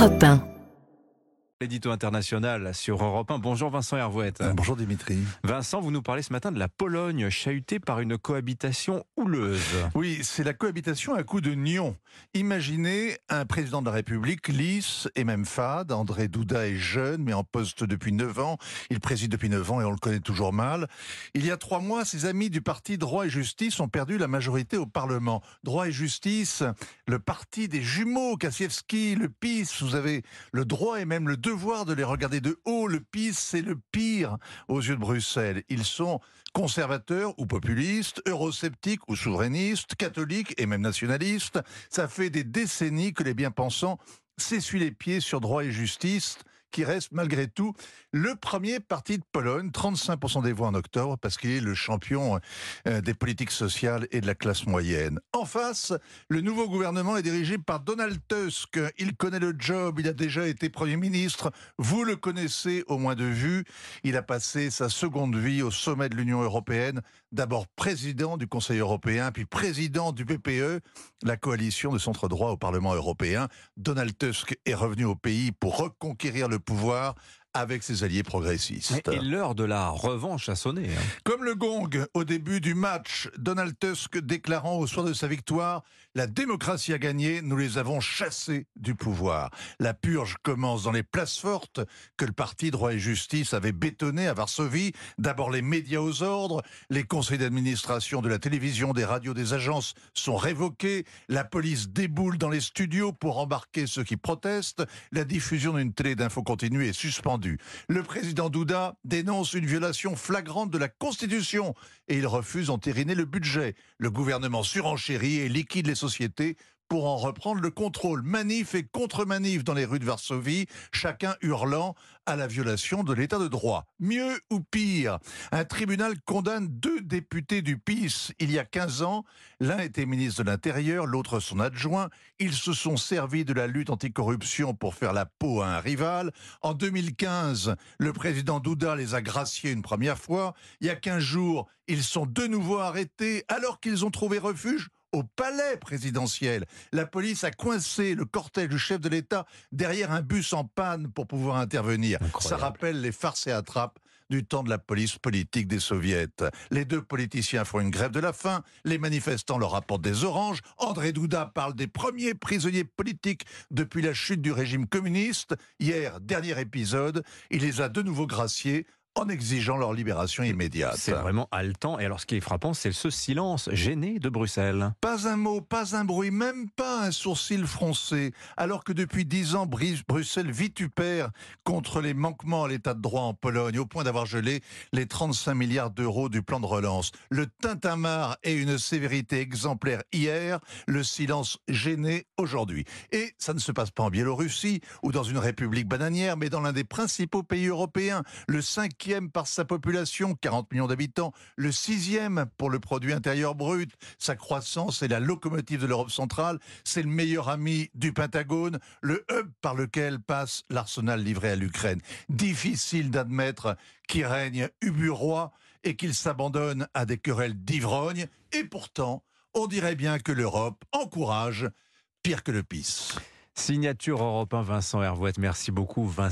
Europe 1. L'édito international sur Europe 1. Bonjour Vincent Hervouette. Euh, Bonjour Dimitri. Vincent, vous nous parlez ce matin de la Pologne chahutée par une cohabitation houleuse. Oui, c'est la cohabitation à coup de nion. Imaginez un président de la République lisse et même fade. André Douda est jeune, mais en poste depuis 9 ans. Il préside depuis 9 ans et on le connaît toujours mal. Il y a trois mois, ses amis du parti Droit et Justice ont perdu la majorité au Parlement. Droit et Justice, le parti des jumeaux, Kassiewski, le PIS, vous avez le droit et même le devoir de les regarder de haut. Le PIS, c'est le pire aux yeux de Bruxelles. Ils sont conservateurs ou populistes, eurosceptiques ou souverainistes, catholiques et même nationalistes. Ça fait des décennies que les bien-pensants s'essuient les pieds sur droit et justice qui reste malgré tout le premier parti de Pologne, 35% des voix en octobre, parce qu'il est le champion euh, des politiques sociales et de la classe moyenne. En face, le nouveau gouvernement est dirigé par Donald Tusk. Il connaît le job, il a déjà été Premier ministre, vous le connaissez au moins de vue. Il a passé sa seconde vie au sommet de l'Union européenne, d'abord président du Conseil européen, puis président du PPE, la coalition de centre droit au Parlement européen. Donald Tusk est revenu au pays pour reconquérir le pouvoir avec ses alliés progressistes. Et l'heure de la revanche a sonné. Hein. Comme le gong au début du match, Donald Tusk déclarant au soir de sa victoire La démocratie a gagné, nous les avons chassés du pouvoir. La purge commence dans les places fortes que le parti Droit et Justice avait bétonné à Varsovie. D'abord les médias aux ordres, les conseils d'administration de la télévision, des radios, des agences sont révoqués, la police déboule dans les studios pour embarquer ceux qui protestent, la diffusion d'une télé d'info continue est suspendue le président Douda dénonce une violation flagrante de la Constitution et il refuse d'entériner le budget. Le gouvernement surenchérit et liquide les sociétés pour en reprendre le contrôle. Manif et contre-manif dans les rues de Varsovie, chacun hurlant à la violation de l'état de droit. Mieux ou pire, un tribunal condamne deux députés du PIS il y a 15 ans. L'un était ministre de l'Intérieur, l'autre son adjoint. Ils se sont servis de la lutte anticorruption pour faire la peau à un rival. En 2015, le président Douda les a graciés une première fois. Il y a 15 jours, ils sont de nouveau arrêtés alors qu'ils ont trouvé refuge au palais présidentiel. La police a coincé le cortège du chef de l'État derrière un bus en panne pour pouvoir intervenir. Ça rappelle les farces et attrapes du temps de la police politique des soviets. Les deux politiciens font une grève de la faim, les manifestants leur apportent des oranges, André Douda parle des premiers prisonniers politiques depuis la chute du régime communiste. Hier, dernier épisode, il les a de nouveau graciés en exigeant leur libération immédiate. C'est vraiment haletant. Et alors, ce qui est frappant, c'est ce silence gêné de Bruxelles. Pas un mot, pas un bruit, même pas un sourcil froncé. Alors que depuis dix ans, Bruxelles vitupère contre les manquements à l'état de droit en Pologne, au point d'avoir gelé les 35 milliards d'euros du plan de relance. Le tintamarre et une sévérité exemplaire hier, le silence gêné aujourd'hui. Et ça ne se passe pas en Biélorussie ou dans une république bananière, mais dans l'un des principaux pays européens, le 5 par sa population, 40 millions d'habitants, le sixième pour le produit intérieur brut. Sa croissance est la locomotive de l'Europe centrale, c'est le meilleur ami du Pentagone, le hub par lequel passe l'arsenal livré à l'Ukraine. Difficile d'admettre qu'il règne ubu-roi et qu'il s'abandonne à des querelles d'ivrognes, et pourtant, on dirait bien que l'Europe encourage pire que le pisse. Signature européen Vincent Hervouette, merci beaucoup Vincent.